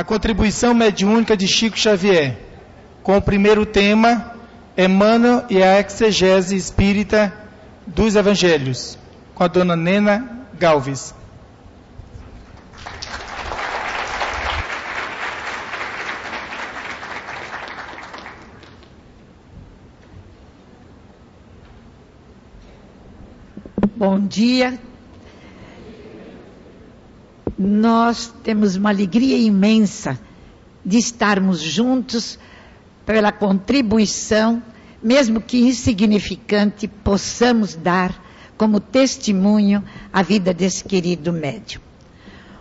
a contribuição mediúnica de Chico Xavier, com o primeiro tema, Emmanuel e a exegese espírita dos evangelhos, com a dona Nena Galves. Bom dia, nós temos uma alegria imensa de estarmos juntos pela contribuição, mesmo que insignificante, possamos dar como testemunho a vida desse querido médium.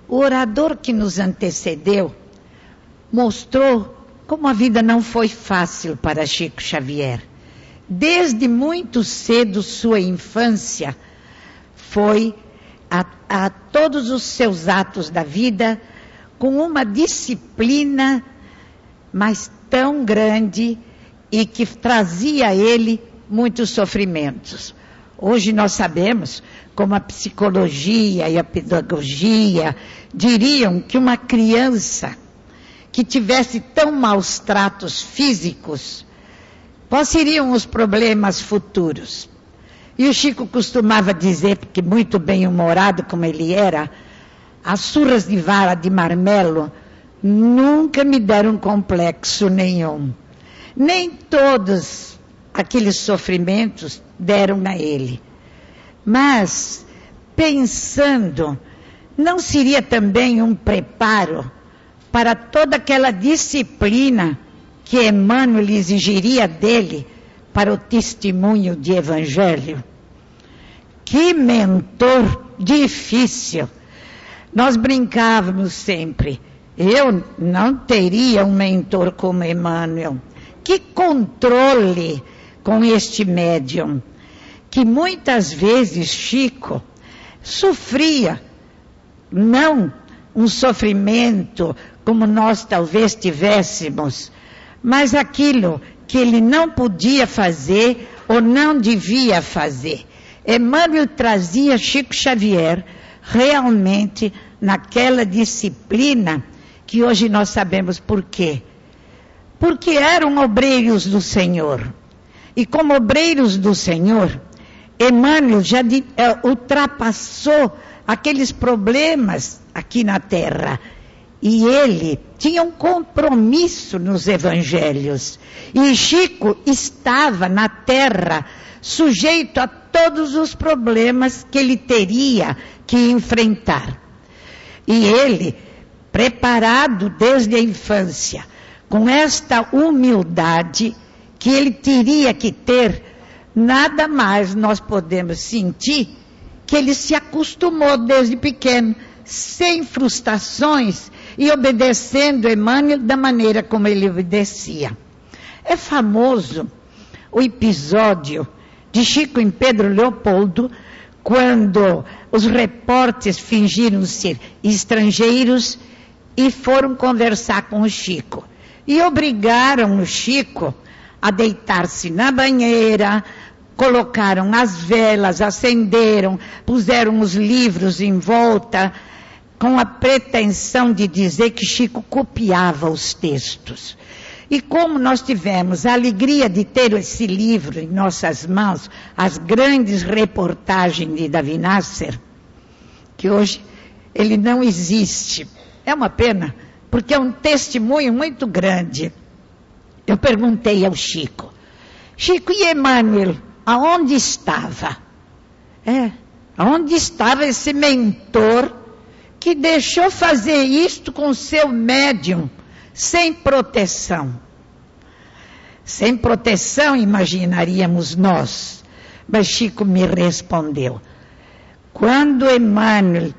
O orador que nos antecedeu mostrou como a vida não foi fácil para Chico Xavier. Desde muito cedo, sua infância foi a, a todos os seus atos da vida com uma disciplina, mas tão grande e que trazia a ele muitos sofrimentos. Hoje nós sabemos como a psicologia e a pedagogia diriam que uma criança que tivesse tão maus tratos físicos, quais seriam os problemas futuros? E o Chico costumava dizer, porque muito bem humorado como ele era, as surras de vara de marmelo nunca me deram complexo nenhum. Nem todos aqueles sofrimentos deram a ele. Mas, pensando, não seria também um preparo para toda aquela disciplina que Emmanuel exigiria dele para o testemunho de evangelho? Que mentor difícil. Nós brincávamos sempre. Eu não teria um mentor como Emmanuel. Que controle com este médium. Que muitas vezes Chico sofria, não um sofrimento como nós talvez tivéssemos, mas aquilo que ele não podia fazer ou não devia fazer. Emmanuel trazia Chico Xavier realmente naquela disciplina que hoje nós sabemos por quê. Porque eram obreiros do Senhor. E como obreiros do Senhor, Emmanuel já de, é, ultrapassou aqueles problemas aqui na terra. E ele tinha um compromisso nos evangelhos. E Chico estava na terra sujeito a todos os problemas que ele teria que enfrentar. E ele, preparado desde a infância, com esta humildade que ele teria que ter, nada mais nós podemos sentir que ele se acostumou desde pequeno, sem frustrações e obedecendo Emmanuel da maneira como ele obedecia. É famoso o episódio de Chico em Pedro Leopoldo, quando os repórteres fingiram ser estrangeiros e foram conversar com o Chico. E obrigaram o Chico a deitar-se na banheira, colocaram as velas, acenderam, puseram os livros em volta, com a pretensão de dizer que Chico copiava os textos. E como nós tivemos a alegria de ter esse livro em nossas mãos, as grandes reportagens de Davi Nasser, que hoje ele não existe. É uma pena, porque é um testemunho muito grande. Eu perguntei ao Chico, Chico e Emmanuel, aonde estava? É, aonde estava esse mentor que deixou fazer isto com seu médium? sem proteção. Sem proteção, imaginaríamos nós. Mas Chico me respondeu. Quando Emmanuel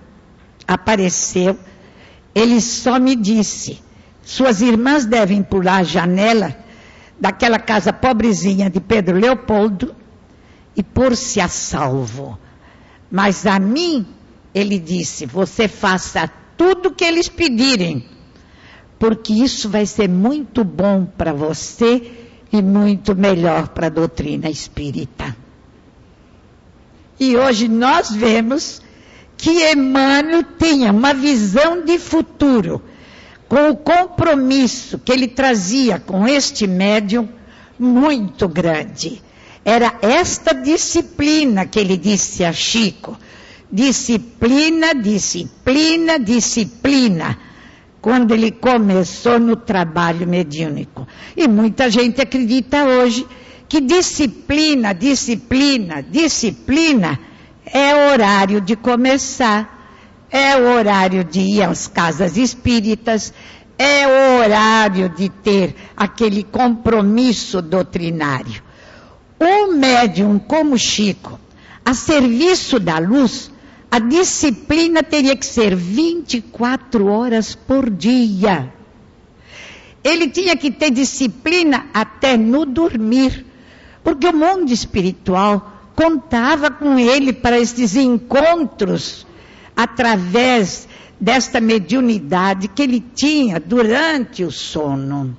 apareceu, ele só me disse: suas irmãs devem pular a janela daquela casa pobrezinha de Pedro Leopoldo e pôr-se a salvo. Mas a mim, ele disse: você faça tudo o que eles pedirem porque isso vai ser muito bom para você e muito melhor para a doutrina espírita. E hoje nós vemos que Emmanuel tinha uma visão de futuro, com o compromisso que ele trazia com este médium muito grande. Era esta disciplina que ele disse a Chico. Disciplina, disciplina, disciplina. Quando ele começou no trabalho mediúnico. E muita gente acredita hoje que disciplina, disciplina, disciplina é horário de começar, é o horário de ir às casas espíritas, é o horário de ter aquele compromisso doutrinário. Um médium como Chico, a serviço da luz, a disciplina teria que ser 24 horas por dia. Ele tinha que ter disciplina até no dormir, porque o mundo espiritual contava com ele para esses encontros através desta mediunidade que ele tinha durante o sono.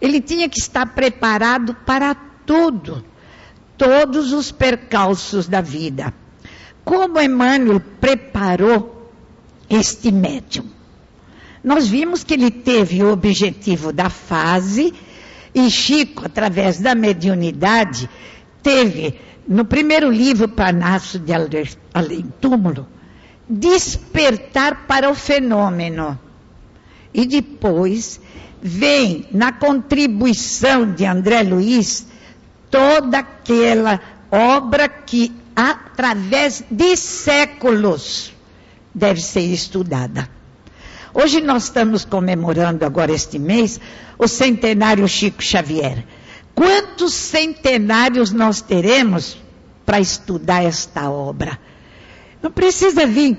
Ele tinha que estar preparado para tudo, todos os percalços da vida. Como Emmanuel preparou este médium? Nós vimos que ele teve o objetivo da fase e Chico, através da mediunidade, teve no primeiro livro, Panácio de Além Túmulo, despertar para o fenômeno. E depois vem na contribuição de André Luiz toda aquela obra que, através de séculos, deve ser estudada. Hoje nós estamos comemorando agora este mês o centenário Chico Xavier. Quantos centenários nós teremos para estudar esta obra? Não precisa vir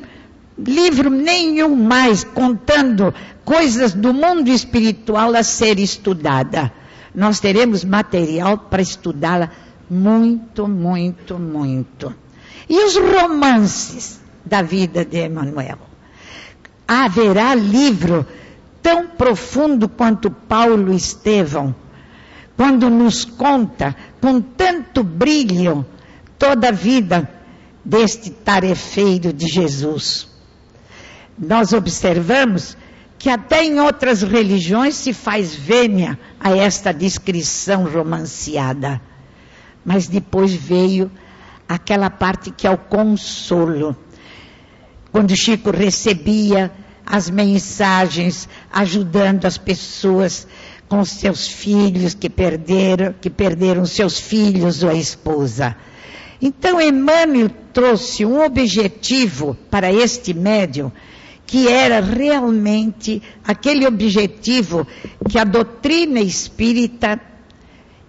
livro nenhum mais contando coisas do mundo espiritual a ser estudada. Nós teremos material para estudá-la muito, muito, muito. E os romances da vida de Emmanuel? Haverá livro tão profundo quanto Paulo Estevão quando nos conta com tanto brilho toda a vida deste tarefeiro de Jesus. Nós observamos que até em outras religiões se faz vênia a esta descrição romanceada. Mas depois veio aquela parte que é o consolo. Quando Chico recebia as mensagens ajudando as pessoas com seus filhos que perderam, que perderam seus filhos ou a esposa. Então Emmanuel trouxe um objetivo para este médium que era realmente aquele objetivo que a doutrina espírita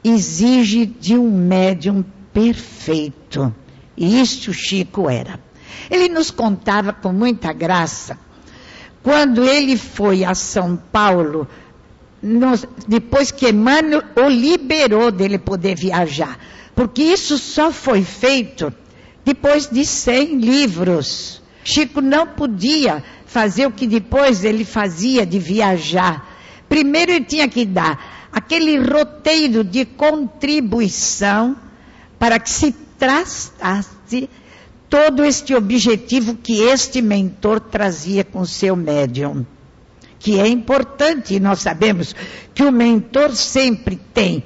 exige de um médium perfeito. E isso Chico era. Ele nos contava com muita graça quando ele foi a São Paulo nos, depois que Emmanuel o liberou dele poder viajar. Porque isso só foi feito depois de 100 livros. Chico não podia fazer o que depois ele fazia de viajar. Primeiro ele tinha que dar aquele roteiro de contribuição para que se traçasse todo este objetivo que este mentor trazia com seu médium que é importante, e nós sabemos que o mentor sempre tem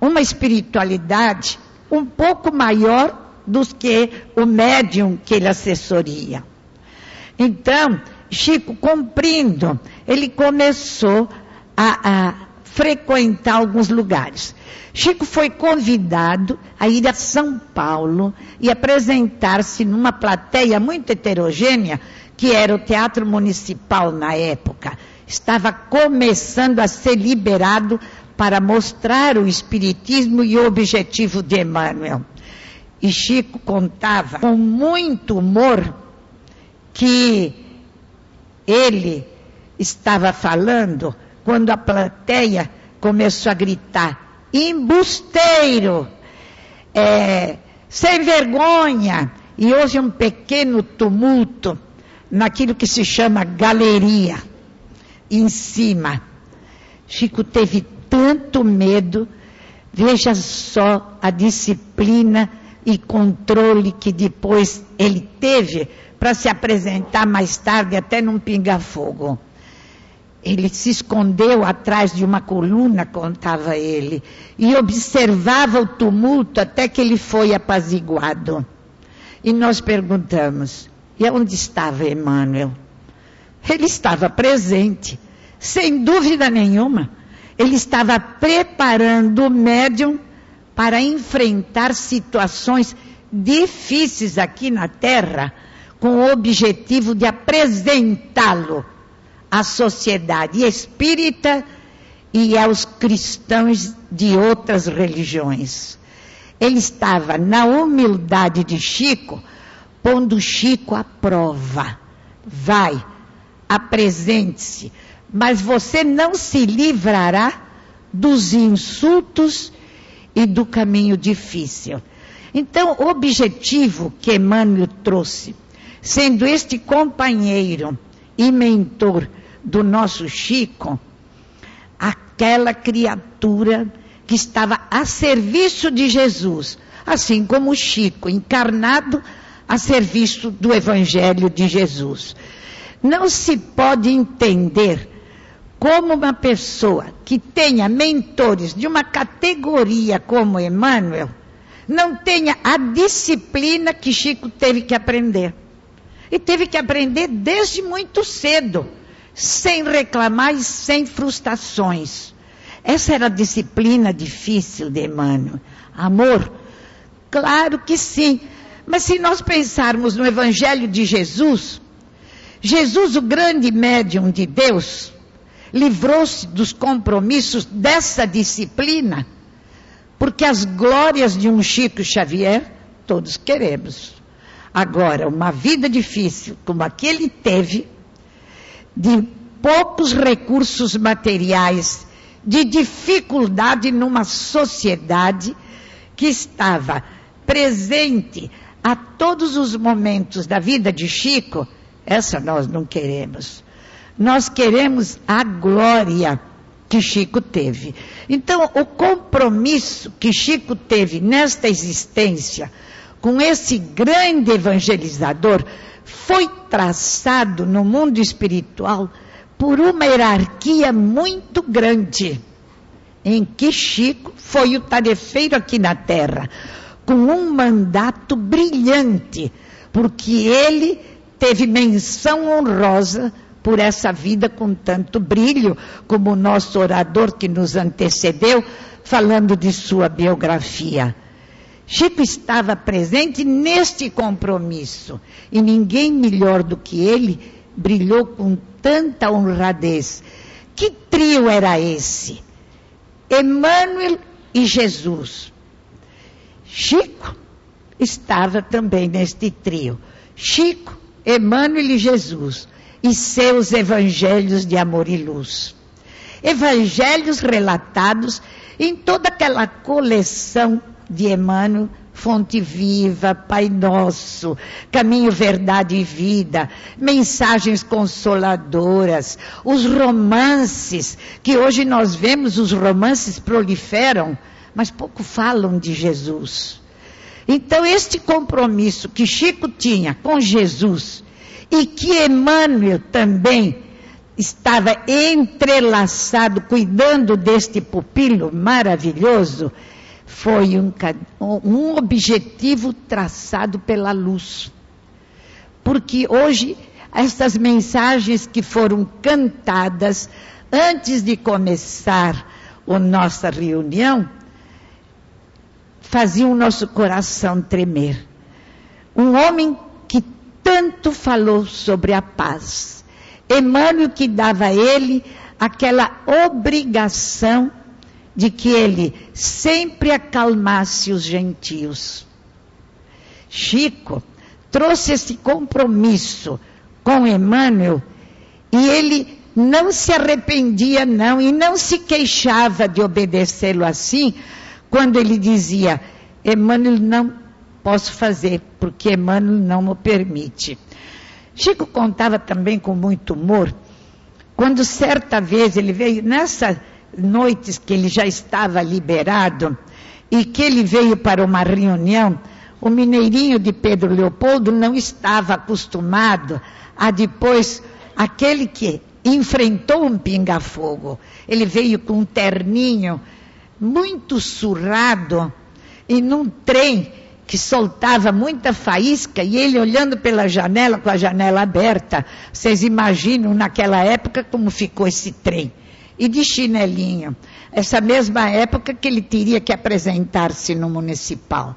uma espiritualidade um pouco maior do que o médium que ele assessoria. Então, Chico, cumprindo, ele começou a, a frequentar alguns lugares. Chico foi convidado a ir a São Paulo e apresentar-se numa plateia muito heterogênea, que era o Teatro Municipal na época estava começando a ser liberado para mostrar o espiritismo e o objetivo de Emmanuel. E Chico contava com muito humor que ele estava falando quando a plateia começou a gritar: embusteiro, é, sem vergonha. E houve um pequeno tumulto naquilo que se chama galeria em cima. Chico teve tanto medo, veja só a disciplina e controle que depois ele teve para se apresentar mais tarde até num pinga-fogo. Ele se escondeu atrás de uma coluna, contava ele, e observava o tumulto até que ele foi apaziguado. E nós perguntamos: e onde estava Emmanuel? Ele estava presente, sem dúvida nenhuma. Ele estava preparando o médium para enfrentar situações difíceis aqui na Terra, com o objetivo de apresentá-lo à sociedade espírita e aos cristãos de outras religiões. Ele estava na humildade de Chico, pondo Chico à prova. Vai, apresente-se, mas você não se livrará dos insultos e do caminho difícil. Então, o objetivo que Emmanuel trouxe, sendo este companheiro e mentor do nosso Chico, aquela criatura que estava a serviço de Jesus, assim como Chico, encarnado a serviço do Evangelho de Jesus. Não se pode entender como uma pessoa que tenha mentores de uma categoria como Emmanuel não tenha a disciplina que Chico teve que aprender. E teve que aprender desde muito cedo sem reclamar e sem frustrações. Essa era a disciplina difícil de Emmanuel. Amor? Claro que sim. Mas se nós pensarmos no Evangelho de Jesus, Jesus, o grande médium de Deus, livrou-se dos compromissos dessa disciplina, porque as glórias de um Chico Xavier todos queremos. Agora, uma vida difícil como aquele teve, de poucos recursos materiais, de dificuldade numa sociedade que estava presente a todos os momentos da vida de Chico, essa nós não queremos. Nós queremos a glória que Chico teve. Então, o compromisso que Chico teve nesta existência com esse grande evangelizador foi traçado no mundo espiritual por uma hierarquia muito grande, em que Chico foi o tarefeiro aqui na Terra, com um mandato brilhante, porque ele teve menção honrosa por essa vida com tanto brilho, como o nosso orador que nos antecedeu, falando de sua biografia. Chico estava presente neste compromisso e ninguém melhor do que ele brilhou com tanta honradez. Que trio era esse? Emmanuel e Jesus. Chico estava também neste trio. Chico, Emmanuel e Jesus. E seus evangelhos de amor e luz. Evangelhos relatados em toda aquela coleção de Emmanuel, Fonte Viva, Pai Nosso, Caminho, Verdade e Vida, mensagens consoladoras, os romances, que hoje nós vemos, os romances proliferam, mas pouco falam de Jesus. Então, este compromisso que Chico tinha com Jesus e que Emmanuel também estava entrelaçado, cuidando deste pupilo maravilhoso, foi um, um objetivo traçado pela luz. Porque hoje, essas mensagens que foram cantadas antes de começar a nossa reunião, faziam o nosso coração tremer. Um homem que tanto falou sobre a paz. Emmanuel que dava a ele aquela obrigação de que ele sempre acalmasse os gentios. Chico trouxe esse compromisso com Emmanuel e ele não se arrependia não e não se queixava de obedecê-lo assim, quando ele dizia: Emmanuel não posso fazer, porque Emmanuel não me permite. Chico contava também com muito humor, quando certa vez ele veio nessa noites que ele já estava liberado e que ele veio para uma reunião, o mineirinho de Pedro Leopoldo não estava acostumado a depois, aquele que enfrentou um pinga-fogo. Ele veio com um terninho muito surrado e num trem que soltava muita faísca e ele olhando pela janela com a janela aberta. Vocês imaginam naquela época como ficou esse trem? E de chinelinho. Essa mesma época que ele teria que apresentar-se no municipal.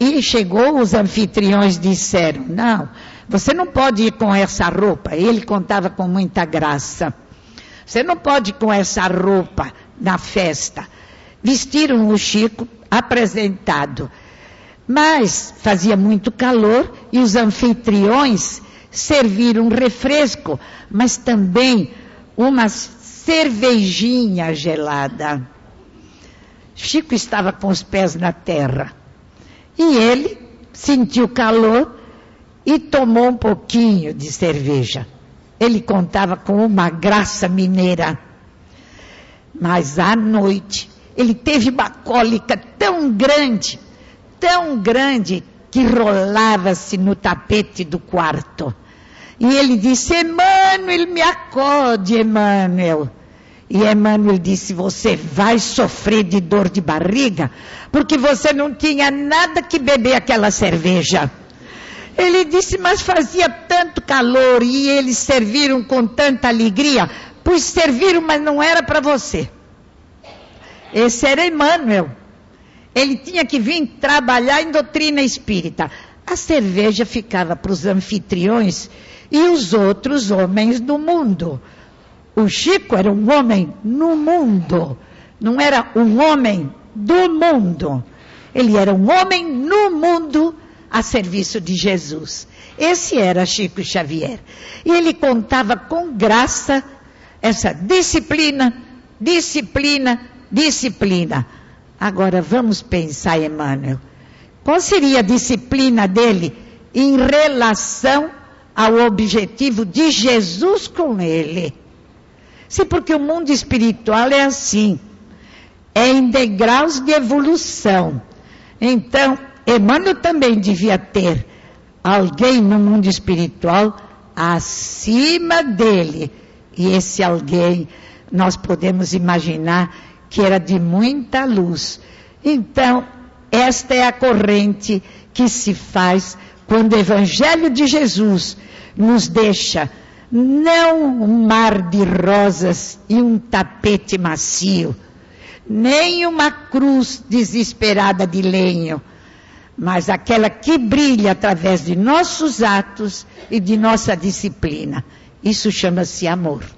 E chegou, os anfitriões disseram: Não, você não pode ir com essa roupa. Ele contava com muita graça. Você não pode ir com essa roupa na festa. Vestiram o Chico apresentado. Mas fazia muito calor e os anfitriões serviram refresco, mas também uma cervejinha gelada. Chico estava com os pés na terra. E ele sentiu calor e tomou um pouquinho de cerveja. Ele contava com uma graça mineira. Mas à noite, ele teve uma cólica tão grande, tão grande, que rolava-se no tapete do quarto. E ele disse: Emmanuel, me acode, Emmanuel. E Emmanuel disse: Você vai sofrer de dor de barriga, porque você não tinha nada que beber aquela cerveja. Ele disse: Mas fazia tanto calor e eles serviram com tanta alegria. Pois serviram, mas não era para você. Esse era Emmanuel. Ele tinha que vir trabalhar em doutrina espírita. A cerveja ficava para os anfitriões e os outros homens do mundo. O Chico era um homem no mundo, não era um homem do mundo. Ele era um homem no mundo a serviço de Jesus. Esse era Chico Xavier. E ele contava com graça essa disciplina, disciplina, disciplina. Agora vamos pensar, Emmanuel. Qual seria a disciplina dele em relação ao objetivo de Jesus com ele? Sim, porque o mundo espiritual é assim. É em degraus de evolução. Então, Emmanuel também devia ter alguém no mundo espiritual acima dele. E esse alguém, nós podemos imaginar que era de muita luz. Então, esta é a corrente que se faz quando o Evangelho de Jesus nos deixa não um mar de rosas e um tapete macio, nem uma cruz desesperada de lenho, mas aquela que brilha através de nossos atos e de nossa disciplina. Isso chama-se amor.